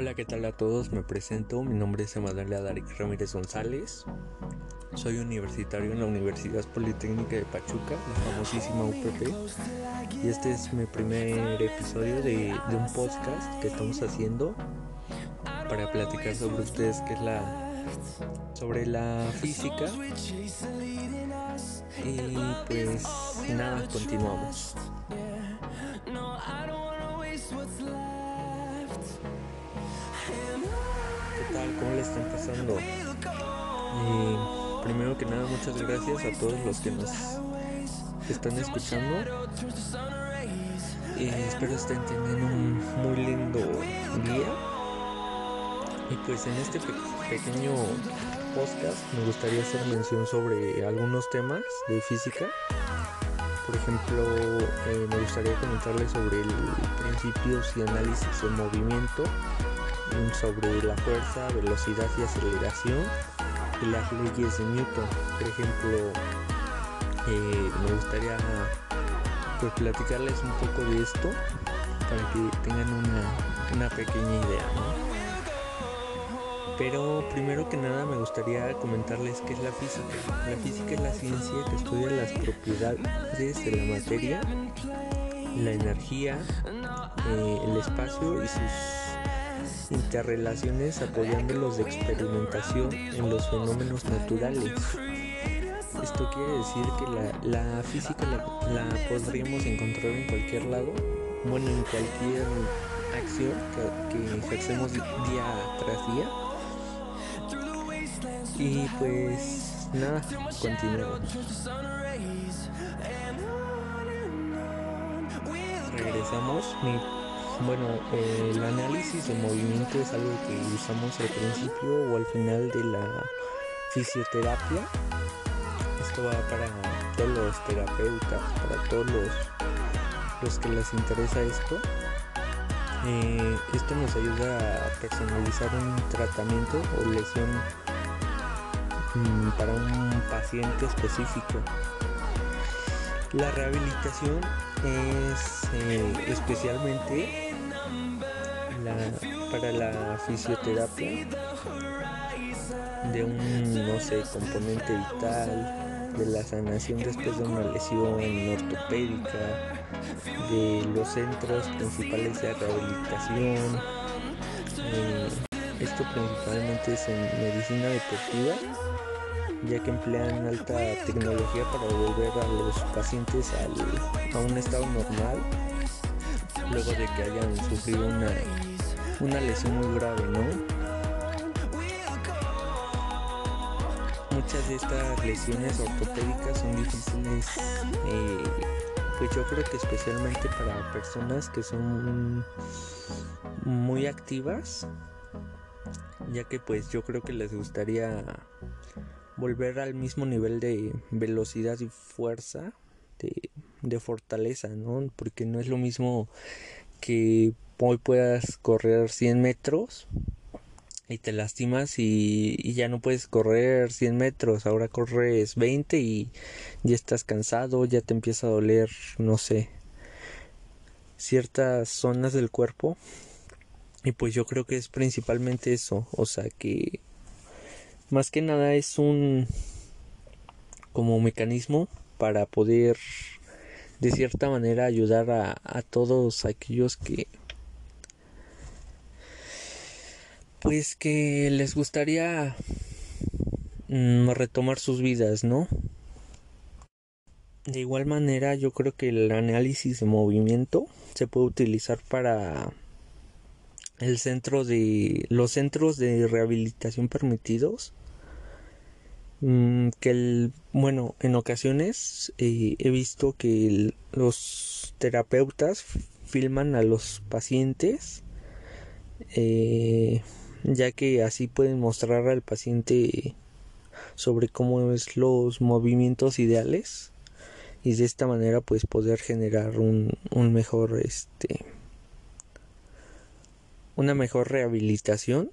Hola, ¿qué tal a todos? Me presento, mi nombre es Emanuel Adaric Ramírez González. Soy universitario en la Universidad Politécnica de Pachuca, la famosísima UPP. Y este es mi primer episodio de, de un podcast que estamos haciendo para platicar sobre ustedes, que es la sobre la física. Y pues nada, continuamos. ¿Qué tal? ¿Cómo le están pasando? Y primero que nada, muchas gracias a todos los que nos están escuchando. Y espero estén teniendo un muy lindo día. Y pues en este pe pequeño podcast me gustaría hacer mención sobre algunos temas de física. Por ejemplo, eh, me gustaría comentarles sobre el principios y análisis del movimiento, sobre la fuerza, velocidad y aceleración y las leyes de Newton. Por ejemplo, eh, me gustaría pues, platicarles un poco de esto para que tengan una, una pequeña idea. Pero primero que nada me gustaría comentarles qué es la física. La física es la ciencia que estudia las propiedades de la materia, la energía, eh, el espacio y sus interrelaciones apoyando los de experimentación en los fenómenos naturales. Esto quiere decir que la, física la, la, podríamos encontrar en cualquier lado, bueno, en cualquier acción que, que ejercemos día tras día. Y pues nada, continuamos. Regresamos. Mi, bueno, el análisis de movimiento es algo que usamos al principio o al final de la fisioterapia. Esto va para todos los terapeutas, para todos los, los que les interesa esto. Eh, esto nos ayuda a personalizar un tratamiento o lesión para un paciente específico. La rehabilitación es eh, especialmente la, para la fisioterapia de un, no sé, componente vital, de la sanación después de una lesión ortopédica, de los centros principales de rehabilitación. Eh, esto principalmente es en medicina deportiva ya que emplean alta tecnología para volver a los pacientes a un estado normal luego de que hayan sufrido una, una lesión muy grave, ¿no? Muchas de estas lesiones ortopédicas son difíciles, eh, pues yo creo que especialmente para personas que son muy activas, ya que pues yo creo que les gustaría volver al mismo nivel de velocidad y fuerza, de, de, fortaleza, ¿no? Porque no es lo mismo que hoy puedas correr 100 metros y te lastimas y, y, ya no puedes correr 100 metros, ahora corres 20 y ya estás cansado, ya te empieza a doler, no sé, ciertas zonas del cuerpo. Y pues yo creo que es principalmente eso, o sea que más que nada es un como mecanismo para poder de cierta manera ayudar a, a todos aquellos que pues que les gustaría mm, retomar sus vidas, ¿no? De igual manera, yo creo que el análisis de movimiento se puede utilizar para el centro de los centros de rehabilitación permitidos mm, que el bueno en ocasiones eh, he visto que los terapeutas filman a los pacientes eh, ya que así pueden mostrar al paciente sobre cómo es los movimientos ideales y de esta manera pues poder generar un, un mejor este una mejor rehabilitación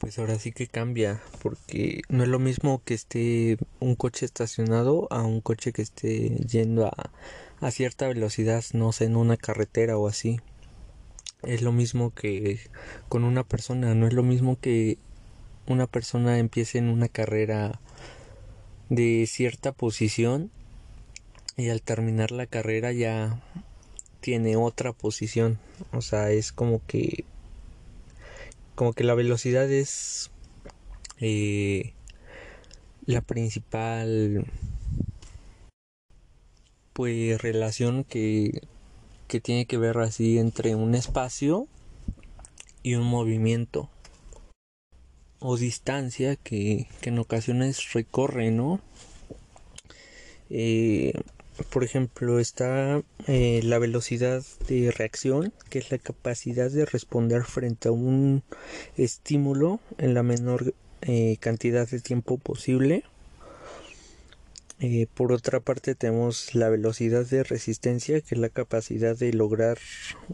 pues ahora sí que cambia porque no es lo mismo que esté un coche estacionado a un coche que esté yendo a, a cierta velocidad, no sé, en una carretera o así. Es lo mismo que con una persona, no es lo mismo que una persona empiece en una carrera de cierta posición y al terminar la carrera ya tiene otra posición. O sea, es como que como que la velocidad es eh, la principal pues relación que, que tiene que ver así entre un espacio y un movimiento o distancia que, que en ocasiones recorre, ¿no? Eh, por ejemplo, está eh, la velocidad de reacción, que es la capacidad de responder frente a un estímulo en la menor eh, cantidad de tiempo posible. por otra parte tenemos la velocidad de resistencia, que es la capacidad de lograr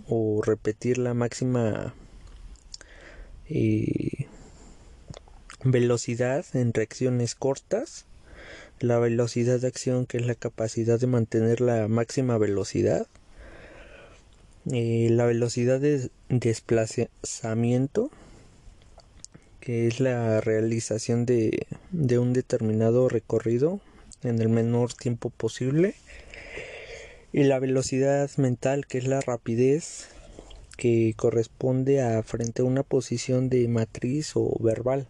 o repetir la máxima velocidad en reacciones cortas, la velocidad de acción que es la capacidad de mantener la máxima velocidad, la velocidad de desplazamiento que es la realización de, de un determinado recorrido en el menor tiempo posible y la velocidad mental que es la rapidez que corresponde a frente a una posición de matriz o verbal.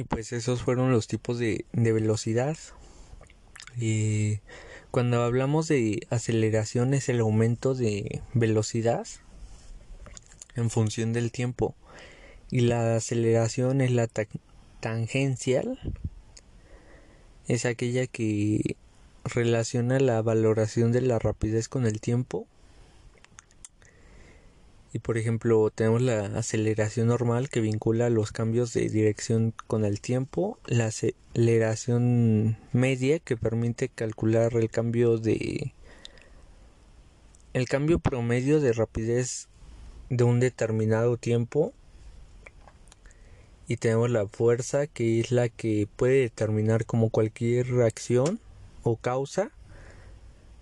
Y pues esos fueron los tipos de, velocidad. Y cuando hablamos de aceleración es el aumento de velocidad en función del tiempo. Y la aceleración es la tangencial. Es aquella que relaciona la valoración de la rapidez con el tiempo y por ejemplo tenemos la aceleración normal que vincula los cambios de dirección con el tiempo, la aceleración media que permite calcular el cambio de el cambio promedio de rapidez de un determinado tiempo y tenemos la fuerza que es la que puede determinar como cualquier reacción o causa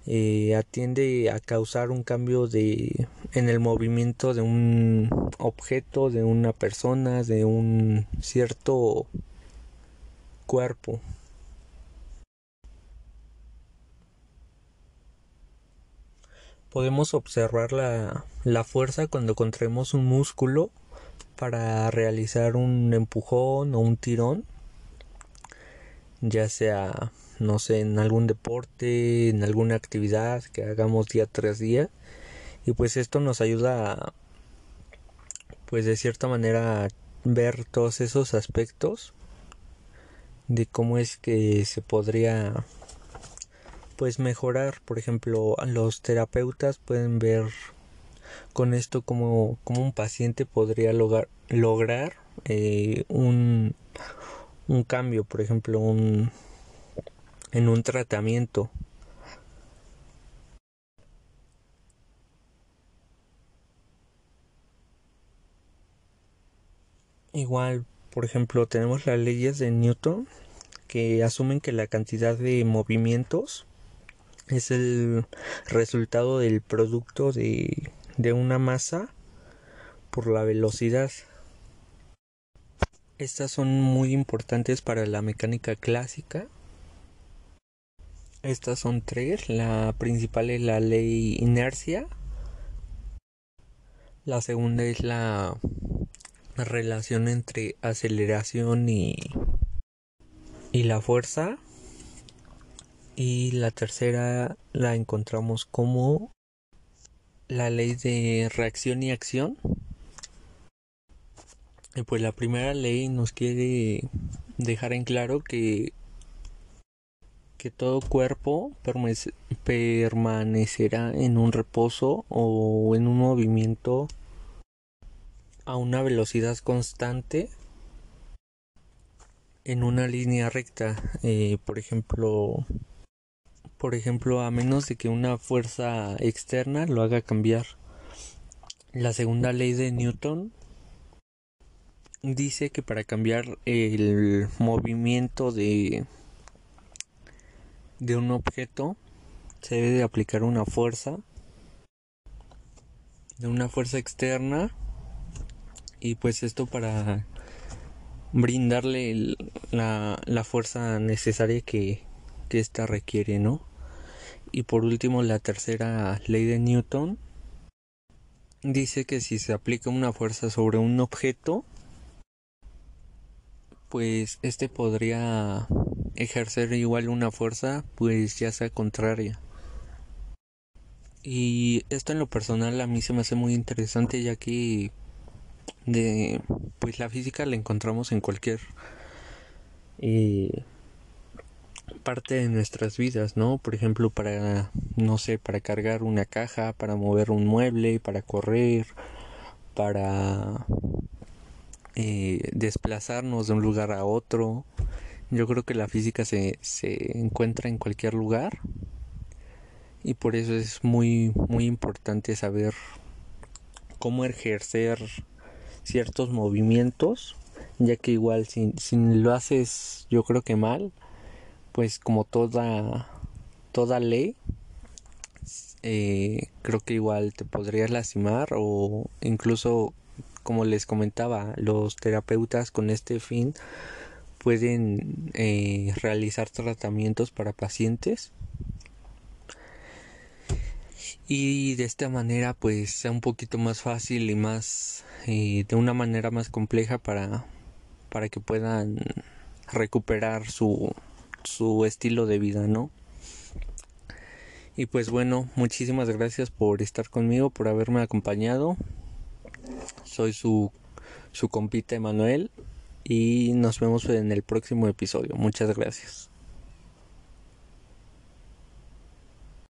eh, atiende a causar un cambio de en el movimiento de un objeto, de una persona, de un cierto cuerpo. Podemos observar la, la fuerza cuando contraemos un músculo para realizar un empujón o un tirón, ya sea no sé, en algún deporte, en alguna actividad que hagamos día tras día. Y pues esto nos ayuda a, pues de cierta manera, a ver todos esos aspectos de cómo es que se podría pues mejorar por ejemplo los terapeutas pueden ver con esto como, como un paciente podría lograr, lograr eh, un, un cambio por ejemplo un, en un tratamiento. Igual, por ejemplo, tenemos las leyes de Newton que asumen que la cantidad de movimientos es el resultado del producto de, de una masa por la velocidad. Estas son muy importantes para la mecánica clásica estas son tres. La principal es la ley inercia. La segunda es la relación entre aceleración y, y la fuerza. Y la tercera la encontramos como la ley de reacción y acción. Y pues la primera ley nos quiere dejar en claro que que todo cuerpo permanecerá en un reposo o en un movimiento a una velocidad constante en una línea recta. Eh, por ejemplo por ejemplo a menos de que una fuerza externa lo haga cambiar. La segunda ley de Newton dice que para cambiar el movimiento de de un objeto se debe de aplicar una fuerza de una fuerza externa y pues esto para brindarle la, la, fuerza necesaria que, que ésta requiere, ¿no? Y por último, la tercera ley de Newton dice que si se aplica una fuerza sobre un objeto, pues este podría ejercer igual una fuerza, pues ya sea contraria. Y esto en lo personal a mí se me hace muy interesante ya que de pues la física la encontramos en cualquier eh, parte de nuestras vidas, ¿no? Por ejemplo, para no sé, para cargar una caja, para mover un mueble, para correr, para eh, desplazarnos de un lugar a otro. Yo creo que la física se, se encuentra en cualquier lugar y por eso es muy muy importante saber cómo ejercer ciertos movimientos ya que igual si, si lo haces yo creo que mal pues como toda toda ley eh, creo que igual te podrías lastimar o incluso como les comentaba los terapeutas con este fin pueden eh, realizar tratamientos para pacientes. Y de esta manera pues sea un poquito más fácil y más eh, de una manera más compleja para para que puedan recuperar su su estilo de vida no y pues bueno muchísimas gracias por estar conmigo por haberme acompañado soy su su compita Emanuel y nos vemos en el próximo episodio. Muchas gracias